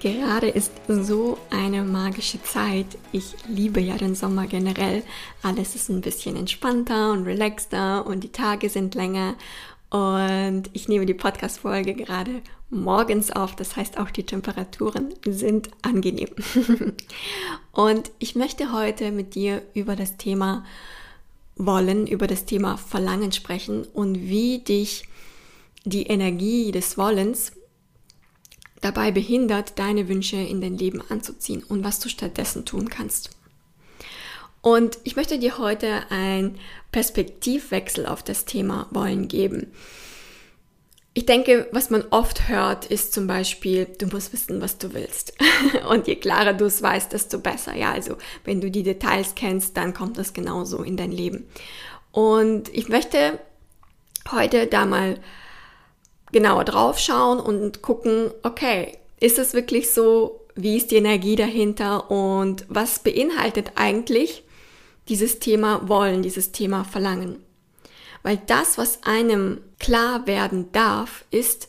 Gerade ist so eine magische Zeit. Ich liebe ja den Sommer generell. Alles ist ein bisschen entspannter und relaxter und die Tage sind länger. Und ich nehme die Podcast-Folge gerade morgens auf. Das heißt, auch die Temperaturen sind angenehm. und ich möchte heute mit dir über das Thema Wollen, über das Thema Verlangen sprechen und wie dich die Energie des Wollens dabei behindert, deine Wünsche in dein Leben anzuziehen und was du stattdessen tun kannst. Und ich möchte dir heute einen Perspektivwechsel auf das Thema Wollen geben. Ich denke, was man oft hört, ist zum Beispiel, du musst wissen, was du willst. Und je klarer du es weißt, desto besser. Ja, also wenn du die Details kennst, dann kommt das genauso in dein Leben. Und ich möchte heute da mal genauer drauf schauen und gucken, okay, ist es wirklich so, wie ist die Energie dahinter und was beinhaltet eigentlich dieses Thema Wollen, dieses Thema Verlangen. Weil das, was einem klar werden darf, ist,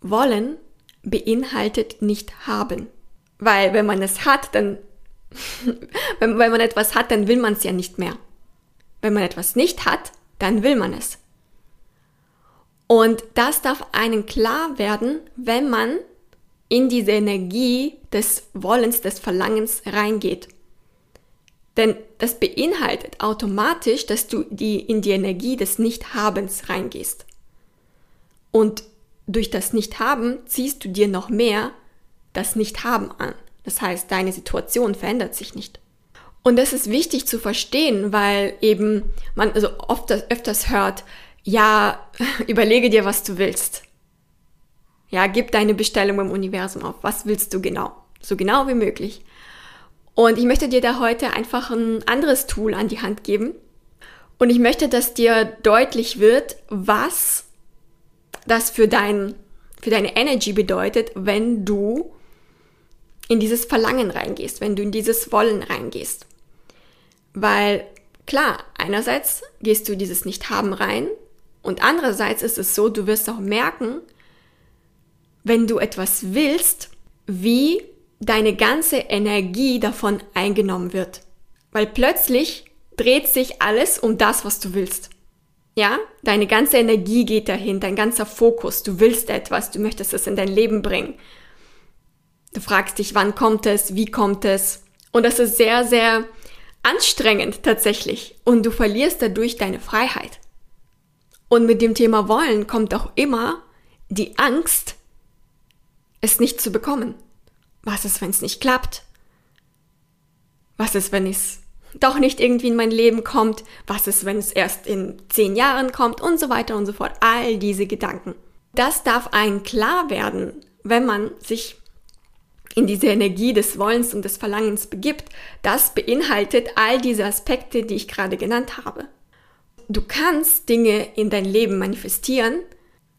Wollen beinhaltet nicht haben. Weil wenn man es hat, dann, wenn, wenn man etwas hat, dann will man es ja nicht mehr. Wenn man etwas nicht hat, dann will man es. Und das darf einen klar werden, wenn man in diese Energie des Wollens, des Verlangens reingeht. Denn das beinhaltet automatisch, dass du die, in die Energie des Nichthabens reingehst. Und durch das Nichthaben ziehst du dir noch mehr das Nichthaben an. Das heißt, deine Situation verändert sich nicht. Und das ist wichtig zu verstehen, weil eben man also oft öfters hört, ja, überlege dir, was du willst. Ja, gib deine Bestellung im Universum auf. Was willst du genau? So genau wie möglich. Und ich möchte dir da heute einfach ein anderes Tool an die Hand geben. Und ich möchte, dass dir deutlich wird, was das für dein, für deine Energy bedeutet, wenn du in dieses Verlangen reingehst, wenn du in dieses Wollen reingehst. Weil klar, einerseits gehst du dieses Nicht-Haben rein und andererseits ist es so, du wirst auch merken, wenn du etwas willst, wie deine ganze Energie davon eingenommen wird. Weil plötzlich dreht sich alles um das, was du willst. Ja, deine ganze Energie geht dahin, dein ganzer Fokus. Du willst etwas, du möchtest es in dein Leben bringen. Du fragst dich, wann kommt es, wie kommt es. Und das ist sehr, sehr anstrengend tatsächlich. Und du verlierst dadurch deine Freiheit. Und mit dem Thema wollen kommt auch immer die Angst, es nicht zu bekommen. Was ist, wenn es nicht klappt? Was ist, wenn es doch nicht irgendwie in mein Leben kommt? Was ist, wenn es erst in zehn Jahren kommt? Und so weiter und so fort. All diese Gedanken. Das darf einen klar werden, wenn man sich in diese Energie des Wollens und des Verlangens begibt. Das beinhaltet all diese Aspekte, die ich gerade genannt habe. Du kannst Dinge in dein Leben manifestieren,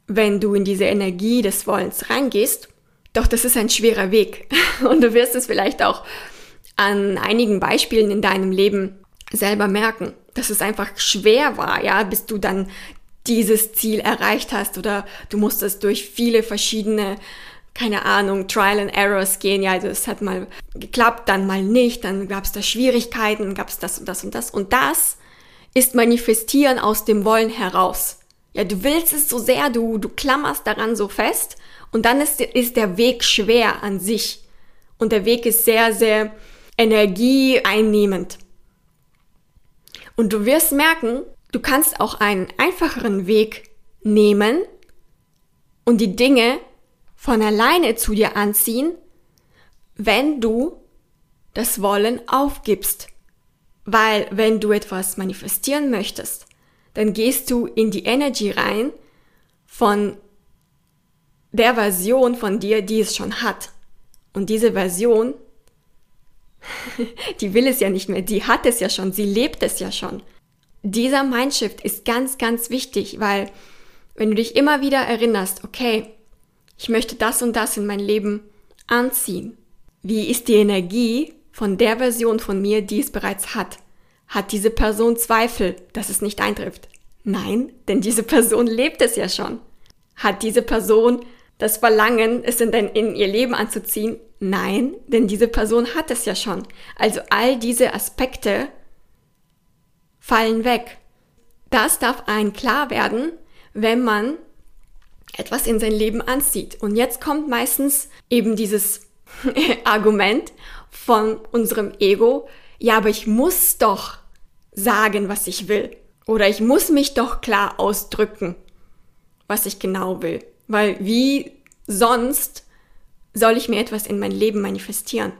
wenn du in diese Energie des Wollens reingehst. Doch das ist ein schwerer Weg. Und du wirst es vielleicht auch an einigen Beispielen in deinem Leben selber merken, dass es einfach schwer war, ja, bis du dann dieses Ziel erreicht hast oder du musstest durch viele verschiedene, keine Ahnung, Trial and Errors gehen. Ja, also es hat mal geklappt, dann mal nicht, dann gab es da Schwierigkeiten, gab es das und das und das. Und das ist manifestieren aus dem Wollen heraus. Ja, du willst es so sehr, du, du klammerst daran so fest und dann ist, ist der Weg schwer an sich. Und der Weg ist sehr, sehr energieeinnehmend. Und du wirst merken, du kannst auch einen einfacheren Weg nehmen und die Dinge von alleine zu dir anziehen, wenn du das Wollen aufgibst. Weil wenn du etwas manifestieren möchtest, dann gehst du in die Energy rein von der Version von dir, die es schon hat. Und diese Version, die will es ja nicht mehr, die hat es ja schon, sie lebt es ja schon. Dieser Mindshift ist ganz, ganz wichtig, weil wenn du dich immer wieder erinnerst, okay, ich möchte das und das in mein Leben anziehen. Wie ist die Energie von der Version von mir, die es bereits hat? Hat diese Person Zweifel, dass es nicht eintrifft? Nein, denn diese Person lebt es ja schon. Hat diese Person das Verlangen, es in, dein, in ihr Leben anzuziehen? Nein, denn diese Person hat es ja schon. Also all diese Aspekte fallen weg. Das darf ein klar werden, wenn man etwas in sein Leben anzieht. Und jetzt kommt meistens eben dieses Argument von unserem Ego, ja, aber ich muss doch sagen, was ich will. Oder ich muss mich doch klar ausdrücken, was ich genau will. Weil wie sonst soll ich mir etwas in mein Leben manifestieren?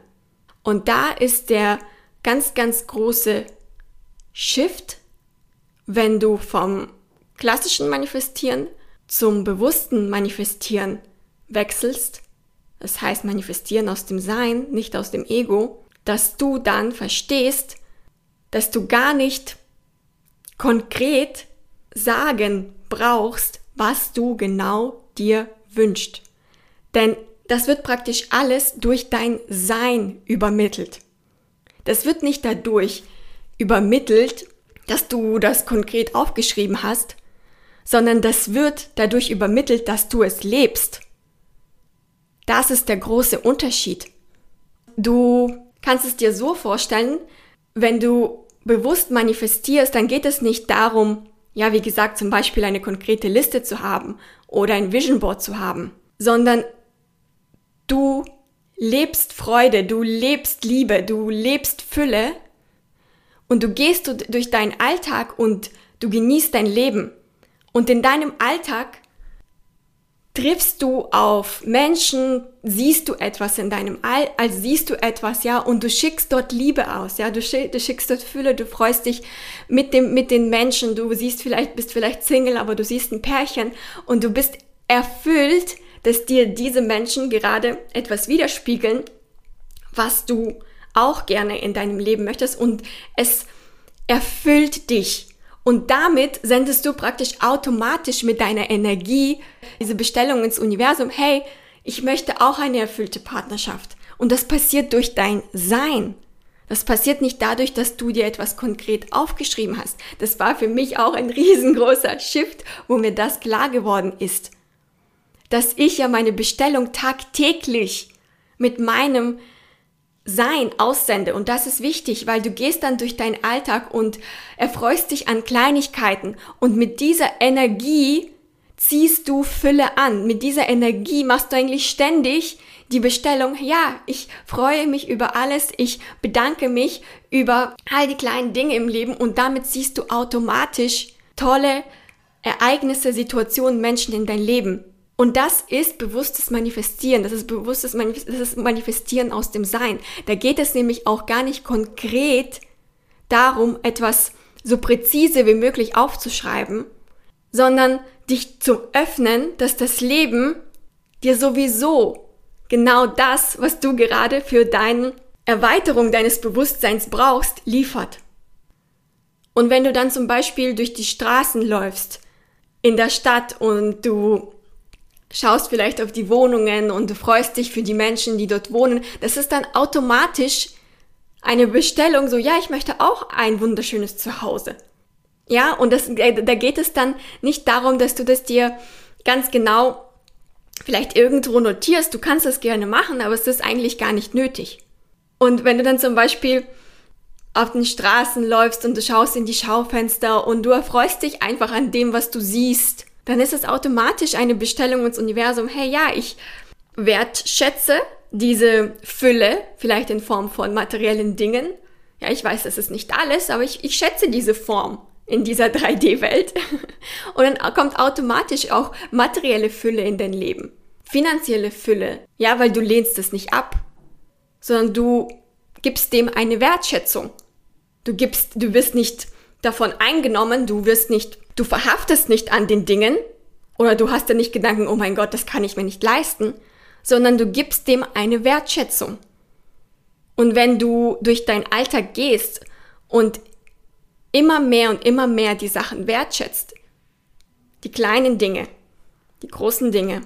Und da ist der ganz, ganz große Shift, wenn du vom klassischen Manifestieren zum bewussten Manifestieren wechselst, das heißt manifestieren aus dem Sein, nicht aus dem Ego, dass du dann verstehst, dass du gar nicht konkret sagen brauchst, was du genau dir wünscht. Denn das wird praktisch alles durch dein Sein übermittelt. Das wird nicht dadurch übermittelt, dass du das konkret aufgeschrieben hast, sondern das wird dadurch übermittelt, dass du es lebst. Das ist der große Unterschied. Du kannst es dir so vorstellen, wenn du bewusst manifestierst, dann geht es nicht darum, ja, wie gesagt, zum Beispiel eine konkrete Liste zu haben oder ein Vision Board zu haben, sondern du lebst Freude, du lebst Liebe, du lebst Fülle und du gehst durch deinen Alltag und du genießt dein Leben. Und in deinem Alltag triffst du auf Menschen, siehst du etwas in deinem All, also siehst du etwas, ja, und du schickst dort Liebe aus, ja, du, schick, du schickst dort Fülle, du freust dich mit dem, mit den Menschen, du siehst vielleicht, bist vielleicht Single, aber du siehst ein Pärchen und du bist erfüllt, dass dir diese Menschen gerade etwas widerspiegeln, was du auch gerne in deinem Leben möchtest. Und es erfüllt dich. Und damit sendest du praktisch automatisch mit deiner Energie diese Bestellung ins Universum, hey, ich möchte auch eine erfüllte Partnerschaft. Und das passiert durch dein Sein. Das passiert nicht dadurch, dass du dir etwas konkret aufgeschrieben hast. Das war für mich auch ein riesengroßer Shift, wo mir das klar geworden ist. Dass ich ja meine Bestellung tagtäglich mit meinem sein aussende. Und das ist wichtig, weil du gehst dann durch deinen Alltag und erfreust dich an Kleinigkeiten. Und mit dieser Energie ziehst du Fülle an. Mit dieser Energie machst du eigentlich ständig die Bestellung, ja, ich freue mich über alles, ich bedanke mich über all die kleinen Dinge im Leben und damit ziehst du automatisch tolle Ereignisse, Situationen, Menschen in dein Leben. Und das ist bewusstes Manifestieren, das ist bewusstes Manif das ist Manifestieren aus dem Sein. Da geht es nämlich auch gar nicht konkret darum, etwas so präzise wie möglich aufzuschreiben, sondern dich zu öffnen, dass das Leben dir sowieso genau das, was du gerade für deine Erweiterung deines Bewusstseins brauchst, liefert. Und wenn du dann zum Beispiel durch die Straßen läufst in der Stadt und du schaust vielleicht auf die Wohnungen und du freust dich für die Menschen, die dort wohnen. Das ist dann automatisch eine Bestellung, so ja, ich möchte auch ein wunderschönes Zuhause. Ja, und das, äh, da geht es dann nicht darum, dass du das dir ganz genau vielleicht irgendwo notierst. Du kannst das gerne machen, aber es ist eigentlich gar nicht nötig. Und wenn du dann zum Beispiel auf den Straßen läufst und du schaust in die Schaufenster und du erfreust dich einfach an dem, was du siehst, dann ist es automatisch eine Bestellung ins Universum, hey ja, ich wertschätze diese Fülle, vielleicht in Form von materiellen Dingen. Ja, ich weiß, das ist nicht alles, aber ich, ich schätze diese Form in dieser 3D-Welt. Und dann kommt automatisch auch materielle Fülle in dein Leben. Finanzielle Fülle. Ja, weil du lehnst es nicht ab, sondern du gibst dem eine Wertschätzung. Du gibst, du wirst nicht davon eingenommen, du wirst nicht Du verhaftest nicht an den Dingen oder du hast dir nicht Gedanken, oh mein Gott, das kann ich mir nicht leisten, sondern du gibst dem eine Wertschätzung. Und wenn du durch dein Alltag gehst und immer mehr und immer mehr die Sachen wertschätzt, die kleinen Dinge, die großen Dinge,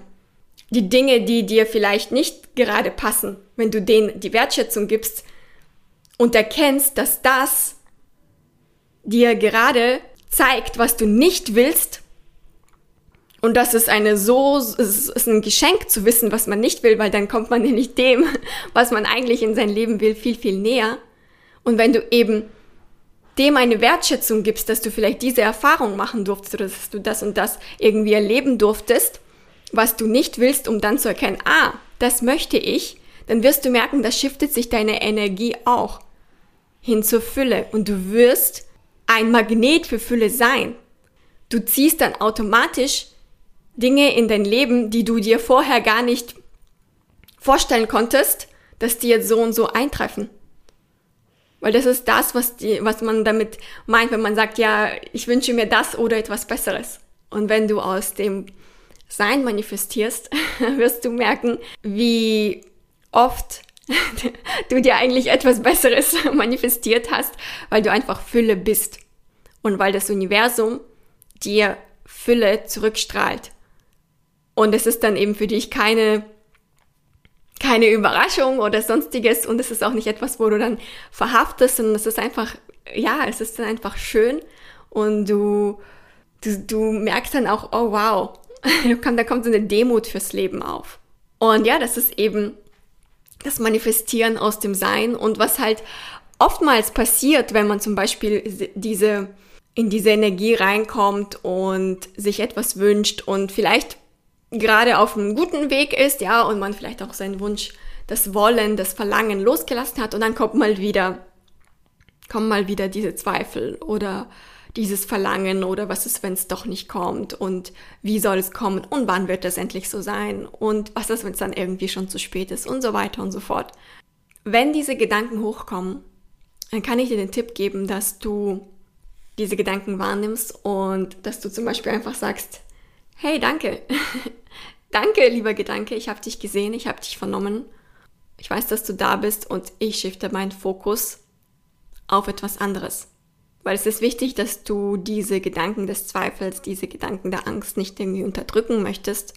die Dinge, die dir vielleicht nicht gerade passen, wenn du denen die Wertschätzung gibst und erkennst, dass das dir gerade zeigt, was du nicht willst, und das ist eine so, es ist ein Geschenk zu wissen, was man nicht will, weil dann kommt man nämlich dem, was man eigentlich in sein Leben will, viel, viel näher. Und wenn du eben dem eine Wertschätzung gibst, dass du vielleicht diese Erfahrung machen durftest oder dass du das und das irgendwie erleben durftest, was du nicht willst, um dann zu erkennen, ah, das möchte ich, dann wirst du merken, da shiftet sich deine Energie auch hin zur Fülle und du wirst ein Magnet für Fülle sein. Du ziehst dann automatisch Dinge in dein Leben, die du dir vorher gar nicht vorstellen konntest, dass die jetzt so und so eintreffen. Weil das ist das, was, die, was man damit meint, wenn man sagt, ja, ich wünsche mir das oder etwas Besseres. Und wenn du aus dem Sein manifestierst, wirst du merken, wie oft du dir eigentlich etwas Besseres manifestiert hast, weil du einfach Fülle bist. Und weil das Universum dir Fülle zurückstrahlt. Und es ist dann eben für dich keine, keine Überraschung oder sonstiges und es ist auch nicht etwas, wo du dann verhaftest, sondern es ist einfach, ja, es ist dann einfach schön und du, du, du merkst dann auch, oh wow, da kommt so eine Demut fürs Leben auf. Und ja, das ist eben das Manifestieren aus dem Sein und was halt oftmals passiert, wenn man zum Beispiel diese, in diese Energie reinkommt und sich etwas wünscht und vielleicht gerade auf einem guten Weg ist, ja, und man vielleicht auch seinen Wunsch, das Wollen, das Verlangen losgelassen hat und dann kommt mal wieder, kommen mal wieder diese Zweifel oder dieses Verlangen oder was ist, wenn es doch nicht kommt und wie soll es kommen und wann wird das endlich so sein und was ist, wenn es dann irgendwie schon zu spät ist und so weiter und so fort. Wenn diese Gedanken hochkommen, dann kann ich dir den Tipp geben, dass du diese Gedanken wahrnimmst und dass du zum Beispiel einfach sagst, Hey, danke. danke, lieber Gedanke. Ich habe dich gesehen, ich habe dich vernommen. Ich weiß, dass du da bist und ich shifte meinen Fokus auf etwas anderes. Weil es ist wichtig, dass du diese Gedanken des Zweifels, diese Gedanken der Angst nicht irgendwie unterdrücken möchtest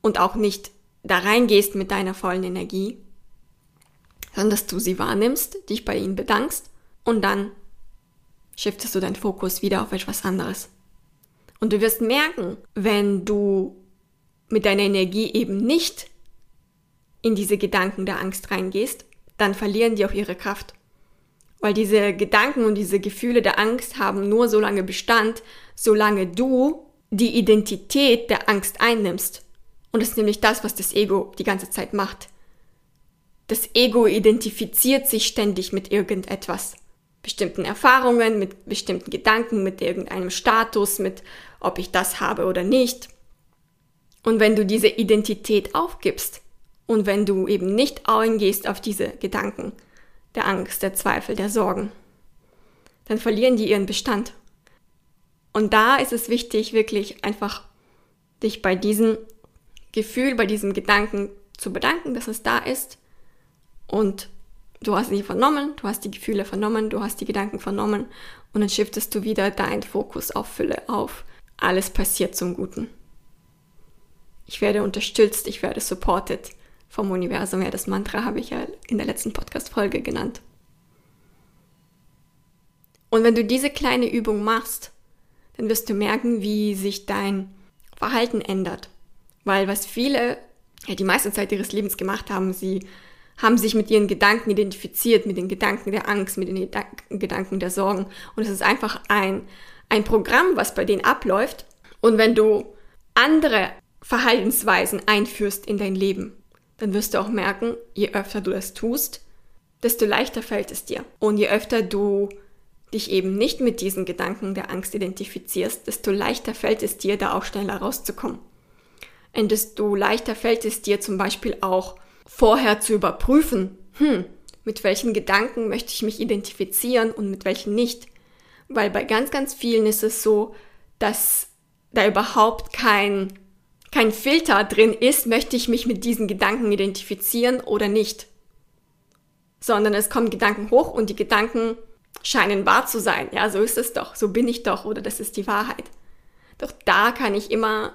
und auch nicht da reingehst mit deiner vollen Energie, sondern dass du sie wahrnimmst, dich bei ihnen bedankst und dann shiftest du deinen Fokus wieder auf etwas anderes. Und du wirst merken, wenn du mit deiner Energie eben nicht in diese Gedanken der Angst reingehst, dann verlieren die auch ihre Kraft. Weil diese Gedanken und diese Gefühle der Angst haben nur so lange Bestand, solange du die Identität der Angst einnimmst. Und das ist nämlich das, was das Ego die ganze Zeit macht. Das Ego identifiziert sich ständig mit irgendetwas bestimmten Erfahrungen, mit bestimmten Gedanken, mit irgendeinem Status, mit ob ich das habe oder nicht. Und wenn du diese Identität aufgibst und wenn du eben nicht eingehst auf diese Gedanken der Angst, der Zweifel, der Sorgen, dann verlieren die ihren Bestand. Und da ist es wichtig, wirklich einfach dich bei diesem Gefühl, bei diesem Gedanken zu bedanken, dass es da ist und Du hast sie vernommen, du hast die Gefühle vernommen, du hast die Gedanken vernommen und dann shiftest du wieder deinen Fokus auf Fülle auf. Alles passiert zum Guten. Ich werde unterstützt, ich werde supported vom Universum. Ja, das Mantra habe ich ja in der letzten Podcast-Folge genannt. Und wenn du diese kleine Übung machst, dann wirst du merken, wie sich dein Verhalten ändert. Weil was viele ja, die meiste Zeit ihres Lebens gemacht haben, sie haben sich mit ihren Gedanken identifiziert, mit den Gedanken der Angst, mit den Gedanken der Sorgen. Und es ist einfach ein, ein Programm, was bei denen abläuft. Und wenn du andere Verhaltensweisen einführst in dein Leben, dann wirst du auch merken, je öfter du das tust, desto leichter fällt es dir. Und je öfter du dich eben nicht mit diesen Gedanken der Angst identifizierst, desto leichter fällt es dir, da auch schneller rauszukommen. Und desto leichter fällt es dir zum Beispiel auch, vorher zu überprüfen, hm, mit welchen Gedanken möchte ich mich identifizieren und mit welchen nicht. Weil bei ganz, ganz vielen ist es so, dass da überhaupt kein kein Filter drin ist, möchte ich mich mit diesen Gedanken identifizieren oder nicht. Sondern es kommen Gedanken hoch und die Gedanken scheinen wahr zu sein. Ja, so ist es doch, so bin ich doch oder das ist die Wahrheit. Doch da kann ich immer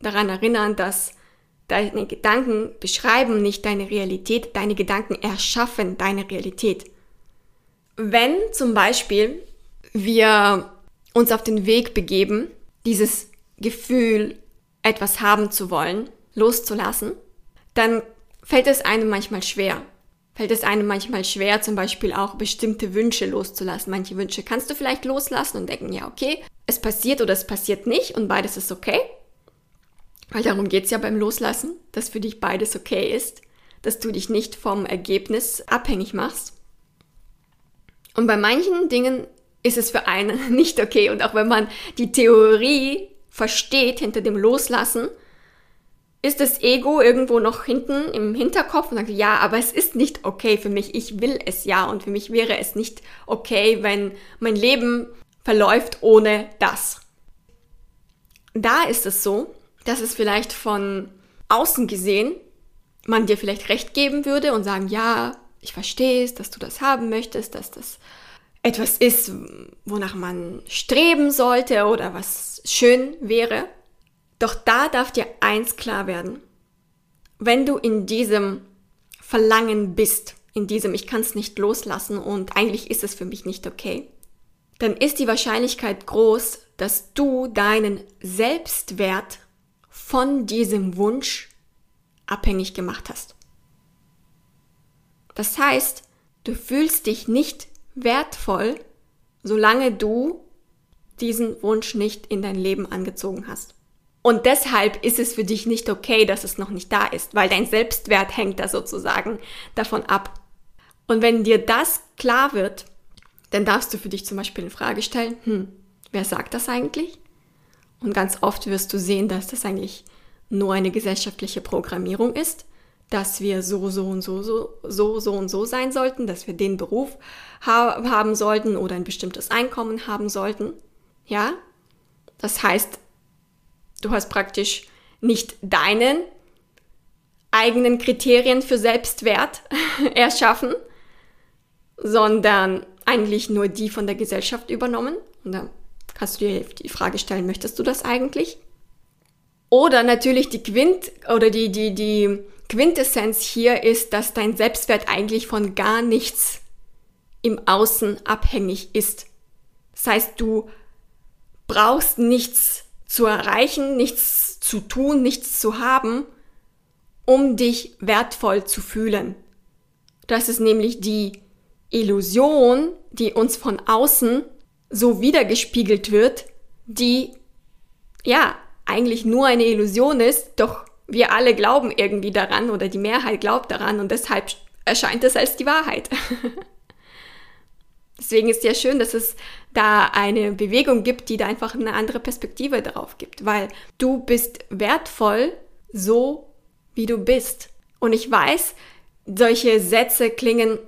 daran erinnern, dass deine Gedanken beschreiben nicht deine Realität, deine Gedanken erschaffen deine Realität. Wenn zum Beispiel wir uns auf den Weg begeben, dieses Gefühl, etwas haben zu wollen, loszulassen, dann fällt es einem manchmal schwer. Fällt es einem manchmal schwer, zum Beispiel auch bestimmte Wünsche loszulassen. Manche Wünsche kannst du vielleicht loslassen und denken, ja, okay, es passiert oder es passiert nicht und beides ist okay. Weil darum geht's ja beim Loslassen, dass für dich beides okay ist, dass du dich nicht vom Ergebnis abhängig machst. Und bei manchen Dingen ist es für einen nicht okay. Und auch wenn man die Theorie versteht hinter dem Loslassen, ist das Ego irgendwo noch hinten im Hinterkopf und sagt, ja, aber es ist nicht okay für mich, ich will es ja und für mich wäre es nicht okay, wenn mein Leben verläuft ohne das. Da ist es so, dass es vielleicht von außen gesehen man dir vielleicht recht geben würde und sagen, ja, ich verstehe es, dass du das haben möchtest, dass das etwas ist, wonach man streben sollte oder was schön wäre. Doch da darf dir eins klar werden. Wenn du in diesem Verlangen bist, in diesem ich kann es nicht loslassen und eigentlich ist es für mich nicht okay, dann ist die Wahrscheinlichkeit groß, dass du deinen Selbstwert von diesem Wunsch abhängig gemacht hast. Das heißt, du fühlst dich nicht wertvoll, solange du diesen Wunsch nicht in dein Leben angezogen hast. Und deshalb ist es für dich nicht okay, dass es noch nicht da ist, weil dein Selbstwert hängt da sozusagen davon ab. Und wenn dir das klar wird, dann darfst du für dich zum Beispiel in Frage stellen, hm, wer sagt das eigentlich? Und ganz oft wirst du sehen, dass das eigentlich nur eine gesellschaftliche Programmierung ist dass wir so, so und so, so, so, so und so sein sollten, dass wir den Beruf ha haben sollten oder ein bestimmtes Einkommen haben sollten. Ja? Das heißt, du hast praktisch nicht deinen eigenen Kriterien für Selbstwert erschaffen, sondern eigentlich nur die von der Gesellschaft übernommen. Und da kannst du dir die Frage stellen, möchtest du das eigentlich? Oder natürlich die Quint oder die, die, die Quintessenz hier ist, dass dein Selbstwert eigentlich von gar nichts im Außen abhängig ist. Das heißt, du brauchst nichts zu erreichen, nichts zu tun, nichts zu haben, um dich wertvoll zu fühlen. Das ist nämlich die Illusion, die uns von außen so wiedergespiegelt wird, die ja eigentlich nur eine Illusion ist, doch wir alle glauben irgendwie daran oder die Mehrheit glaubt daran und deshalb erscheint es als die Wahrheit. Deswegen ist ja schön, dass es da eine Bewegung gibt, die da einfach eine andere Perspektive darauf gibt, weil du bist wertvoll so, wie du bist. Und ich weiß, solche Sätze klingen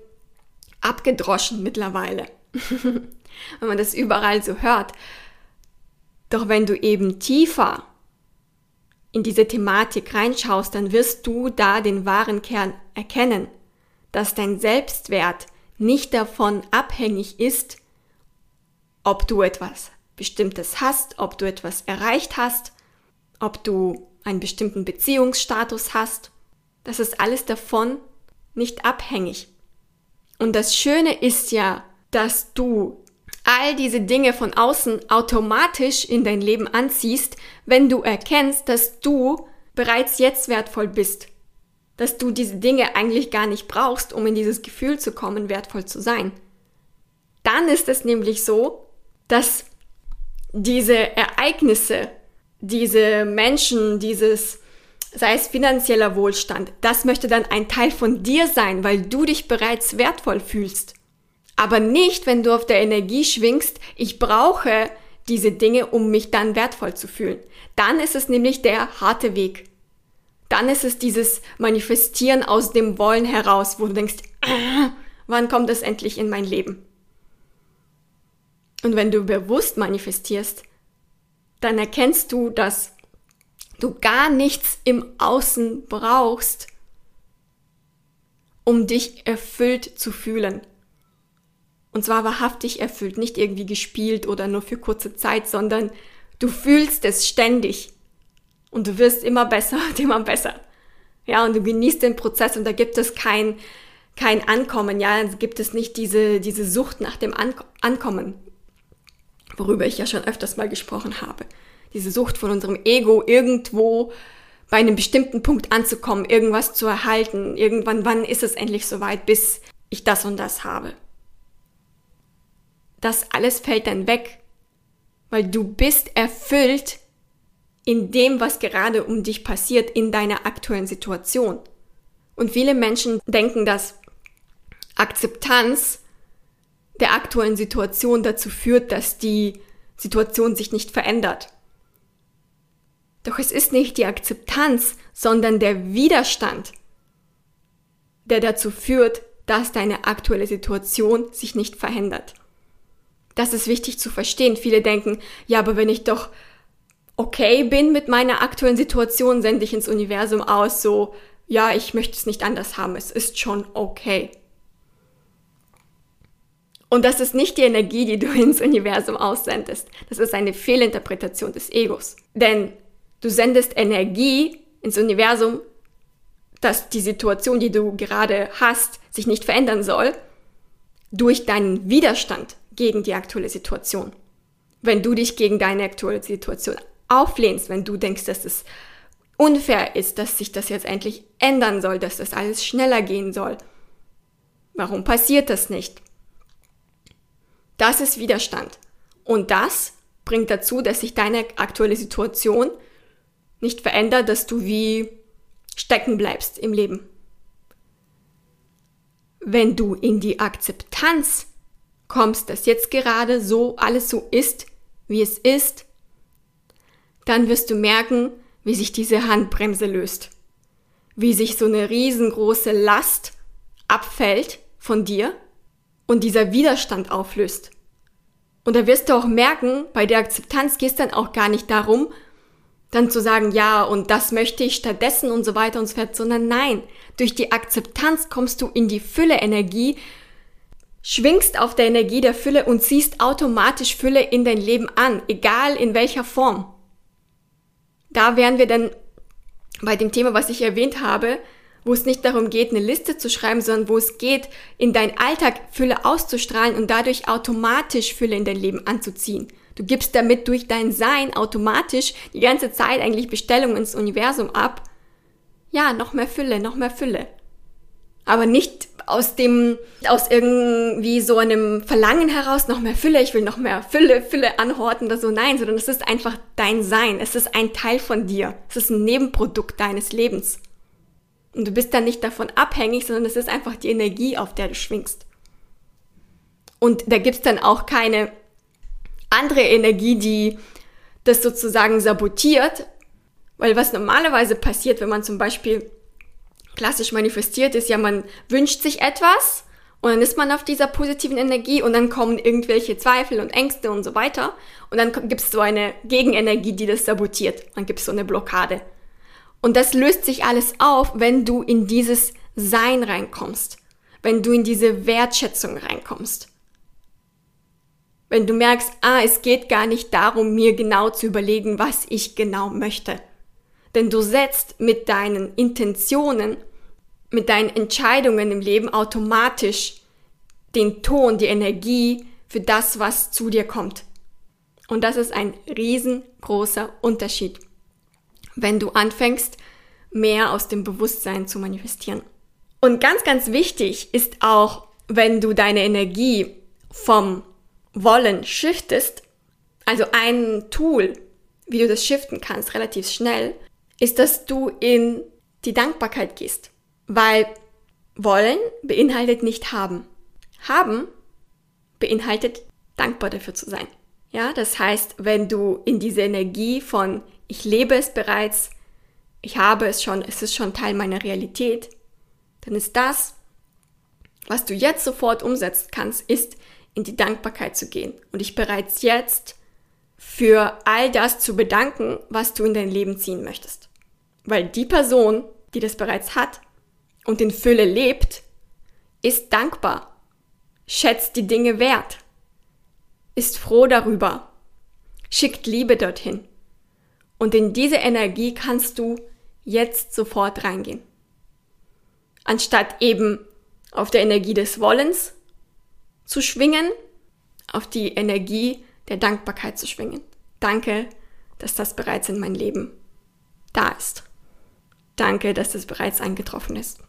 abgedroschen mittlerweile, wenn man das überall so hört. Doch wenn du eben tiefer in diese Thematik reinschaust, dann wirst du da den wahren Kern erkennen, dass dein Selbstwert nicht davon abhängig ist, ob du etwas Bestimmtes hast, ob du etwas erreicht hast, ob du einen bestimmten Beziehungsstatus hast. Das ist alles davon nicht abhängig. Und das Schöne ist ja, dass du all diese Dinge von außen automatisch in dein Leben anziehst, wenn du erkennst, dass du bereits jetzt wertvoll bist. Dass du diese Dinge eigentlich gar nicht brauchst, um in dieses Gefühl zu kommen, wertvoll zu sein. Dann ist es nämlich so, dass diese Ereignisse, diese Menschen, dieses, sei es finanzieller Wohlstand, das möchte dann ein Teil von dir sein, weil du dich bereits wertvoll fühlst. Aber nicht, wenn du auf der Energie schwingst, ich brauche diese Dinge, um mich dann wertvoll zu fühlen. Dann ist es nämlich der harte Weg. Dann ist es dieses Manifestieren aus dem Wollen heraus, wo du denkst, äh, wann kommt es endlich in mein Leben? Und wenn du bewusst manifestierst, dann erkennst du, dass du gar nichts im Außen brauchst, um dich erfüllt zu fühlen. Und zwar wahrhaftig erfüllt, nicht irgendwie gespielt oder nur für kurze Zeit, sondern du fühlst es ständig. Und du wirst immer besser und immer besser. Ja, und du genießt den Prozess und da gibt es kein, kein Ankommen, ja, es gibt es nicht diese, diese Sucht nach dem An Ankommen, worüber ich ja schon öfters mal gesprochen habe. Diese Sucht von unserem Ego, irgendwo bei einem bestimmten Punkt anzukommen, irgendwas zu erhalten, irgendwann, wann ist es endlich soweit, bis ich das und das habe. Das alles fällt dann weg, weil du bist erfüllt in dem, was gerade um dich passiert, in deiner aktuellen Situation. Und viele Menschen denken, dass Akzeptanz der aktuellen Situation dazu führt, dass die Situation sich nicht verändert. Doch es ist nicht die Akzeptanz, sondern der Widerstand, der dazu führt, dass deine aktuelle Situation sich nicht verändert. Das ist wichtig zu verstehen. Viele denken, ja, aber wenn ich doch okay bin mit meiner aktuellen Situation, sende ich ins Universum aus, so, ja, ich möchte es nicht anders haben, es ist schon okay. Und das ist nicht die Energie, die du ins Universum aussendest. Das ist eine Fehlinterpretation des Egos. Denn du sendest Energie ins Universum, dass die Situation, die du gerade hast, sich nicht verändern soll, durch deinen Widerstand gegen die aktuelle Situation. Wenn du dich gegen deine aktuelle Situation auflehnst, wenn du denkst, dass es unfair ist, dass sich das jetzt endlich ändern soll, dass das alles schneller gehen soll. Warum passiert das nicht? Das ist Widerstand. Und das bringt dazu, dass sich deine aktuelle Situation nicht verändert, dass du wie stecken bleibst im Leben. Wenn du in die Akzeptanz kommst, dass jetzt gerade so alles so ist, wie es ist, dann wirst du merken, wie sich diese Handbremse löst. Wie sich so eine riesengroße Last abfällt von dir und dieser Widerstand auflöst. Und da wirst du auch merken, bei der Akzeptanz geht es dann auch gar nicht darum, dann zu sagen, ja, und das möchte ich stattdessen und so weiter und so fort, sondern nein, durch die Akzeptanz kommst du in die Fülle Energie, schwingst auf der Energie der Fülle und ziehst automatisch Fülle in dein Leben an, egal in welcher Form da wären wir dann bei dem Thema, was ich erwähnt habe, wo es nicht darum geht, eine Liste zu schreiben, sondern wo es geht, in deinen Alltag Fülle auszustrahlen und dadurch automatisch Fülle in dein Leben anzuziehen. Du gibst damit durch dein Sein automatisch die ganze Zeit eigentlich Bestellungen ins Universum ab. Ja, noch mehr Fülle, noch mehr Fülle. Aber nicht aus dem, aus irgendwie so einem Verlangen heraus noch mehr Fülle, ich will noch mehr Fülle, Fülle anhorten oder so. Nein, sondern es ist einfach dein Sein. Es ist ein Teil von dir. Es ist ein Nebenprodukt deines Lebens. Und du bist dann nicht davon abhängig, sondern es ist einfach die Energie, auf der du schwingst. Und da gibt's dann auch keine andere Energie, die das sozusagen sabotiert, weil was normalerweise passiert, wenn man zum Beispiel klassisch manifestiert ist, ja, man wünscht sich etwas und dann ist man auf dieser positiven Energie und dann kommen irgendwelche Zweifel und Ängste und so weiter. Und dann gibt es so eine Gegenenergie, die das sabotiert. Dann gibt es so eine Blockade. Und das löst sich alles auf, wenn du in dieses Sein reinkommst. Wenn du in diese Wertschätzung reinkommst. Wenn du merkst, ah, es geht gar nicht darum, mir genau zu überlegen, was ich genau möchte. Denn du setzt mit deinen Intentionen mit deinen Entscheidungen im Leben automatisch den Ton, die Energie für das, was zu dir kommt. Und das ist ein riesengroßer Unterschied, wenn du anfängst, mehr aus dem Bewusstsein zu manifestieren. Und ganz, ganz wichtig ist auch, wenn du deine Energie vom Wollen shiftest, also ein Tool, wie du das shiften kannst, relativ schnell, ist, dass du in die Dankbarkeit gehst. Weil wollen beinhaltet nicht haben. Haben beinhaltet dankbar dafür zu sein. Ja, das heißt, wenn du in diese Energie von ich lebe es bereits, ich habe es schon, es ist schon Teil meiner Realität, dann ist das, was du jetzt sofort umsetzen kannst, ist in die Dankbarkeit zu gehen und dich bereits jetzt für all das zu bedanken, was du in dein Leben ziehen möchtest. Weil die Person, die das bereits hat und in Fülle lebt, ist dankbar, schätzt die Dinge wert, ist froh darüber, schickt Liebe dorthin. Und in diese Energie kannst du jetzt sofort reingehen. Anstatt eben auf der Energie des Wollens zu schwingen, auf die Energie der Dankbarkeit zu schwingen. Danke, dass das bereits in mein Leben da ist. Danke, dass das bereits eingetroffen ist.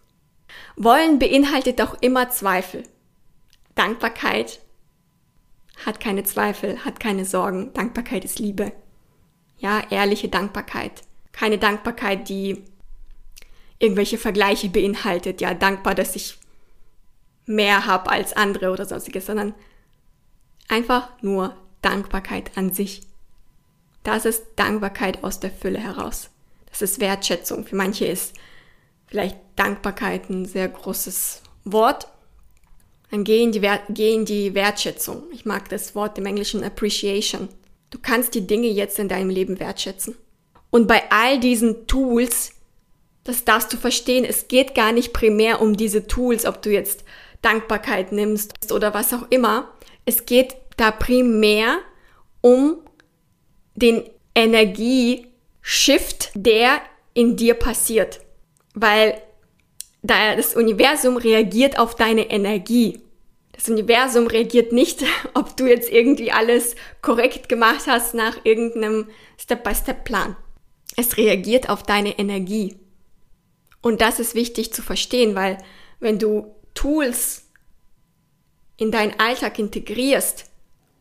Wollen beinhaltet auch immer Zweifel. Dankbarkeit hat keine Zweifel, hat keine Sorgen. Dankbarkeit ist Liebe. Ja, ehrliche Dankbarkeit. Keine Dankbarkeit, die irgendwelche Vergleiche beinhaltet. Ja, dankbar, dass ich mehr habe als andere oder sonstiges, sondern einfach nur Dankbarkeit an sich. Das ist Dankbarkeit aus der Fülle heraus. Das ist Wertschätzung. Für manche ist vielleicht Dankbarkeit ein sehr großes Wort. Dann geh in die, geh in die Wertschätzung. Ich mag das Wort im Englischen Appreciation. Du kannst die Dinge jetzt in deinem Leben wertschätzen. Und bei all diesen Tools, das darfst du verstehen, es geht gar nicht primär um diese Tools, ob du jetzt Dankbarkeit nimmst oder was auch immer. Es geht da primär um den Energieshift, der in dir passiert. Weil da das Universum reagiert auf deine Energie. Das Universum reagiert nicht, ob du jetzt irgendwie alles korrekt gemacht hast nach irgendeinem Step-by-Step-Plan. Es reagiert auf deine Energie. Und das ist wichtig zu verstehen, weil wenn du Tools in deinen Alltag integrierst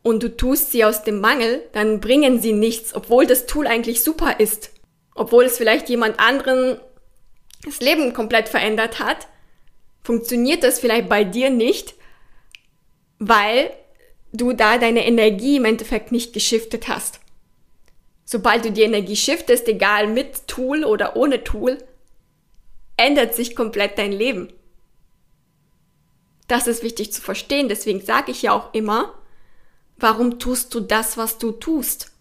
und du tust sie aus dem Mangel, dann bringen sie nichts, obwohl das Tool eigentlich super ist. Obwohl es vielleicht jemand anderen das Leben komplett verändert hat, funktioniert das vielleicht bei dir nicht, weil du da deine Energie im Endeffekt nicht geschiftet hast. Sobald du die Energie shiftest, egal mit Tool oder ohne Tool, ändert sich komplett dein Leben. Das ist wichtig zu verstehen, deswegen sage ich ja auch immer, warum tust du das, was du tust?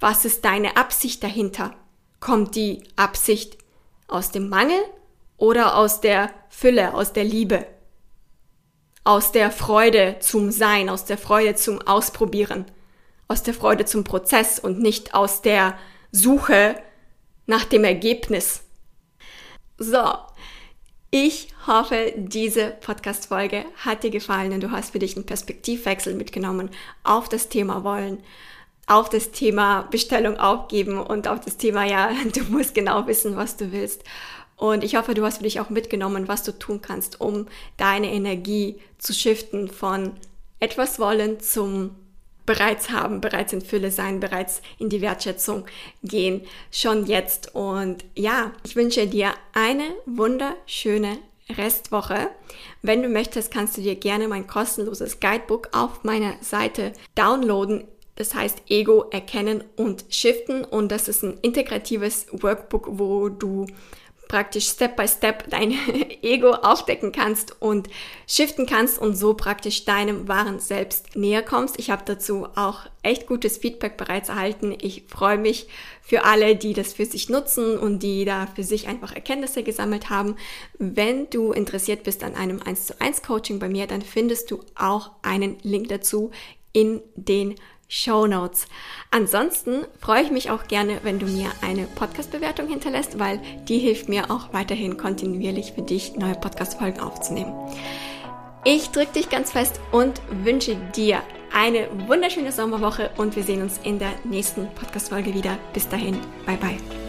Was ist deine Absicht dahinter? Kommt die Absicht aus dem Mangel oder aus der Fülle, aus der Liebe? Aus der Freude zum Sein, aus der Freude zum Ausprobieren, aus der Freude zum Prozess und nicht aus der Suche nach dem Ergebnis. So, ich hoffe, diese Podcast-Folge hat dir gefallen und du hast für dich einen Perspektivwechsel mitgenommen auf das Thema Wollen, auf das Thema Bestellung aufgeben und auf das Thema, ja, du musst genau wissen, was du willst. Und ich hoffe, du hast für dich auch mitgenommen, was du tun kannst, um deine Energie zu shiften von etwas wollen zum bereits haben, bereits in Fülle sein, bereits in die Wertschätzung gehen, schon jetzt. Und ja, ich wünsche dir eine wunderschöne Restwoche. Wenn du möchtest, kannst du dir gerne mein kostenloses Guidebook auf meiner Seite downloaden. Das heißt Ego erkennen und shiften und das ist ein integratives Workbook, wo du praktisch Step by Step dein Ego aufdecken kannst und shiften kannst und so praktisch deinem wahren Selbst näher kommst. Ich habe dazu auch echt gutes Feedback bereits erhalten. Ich freue mich für alle, die das für sich nutzen und die da für sich einfach Erkenntnisse gesammelt haben. Wenn du interessiert bist an einem 1 zu 1 Coaching bei mir, dann findest du auch einen Link dazu in den Show Notes. Ansonsten freue ich mich auch gerne, wenn du mir eine Podcast-Bewertung hinterlässt, weil die hilft mir auch weiterhin kontinuierlich für dich neue Podcast-Folgen aufzunehmen. Ich drücke dich ganz fest und wünsche dir eine wunderschöne Sommerwoche und wir sehen uns in der nächsten Podcast-Folge wieder. Bis dahin, bye bye.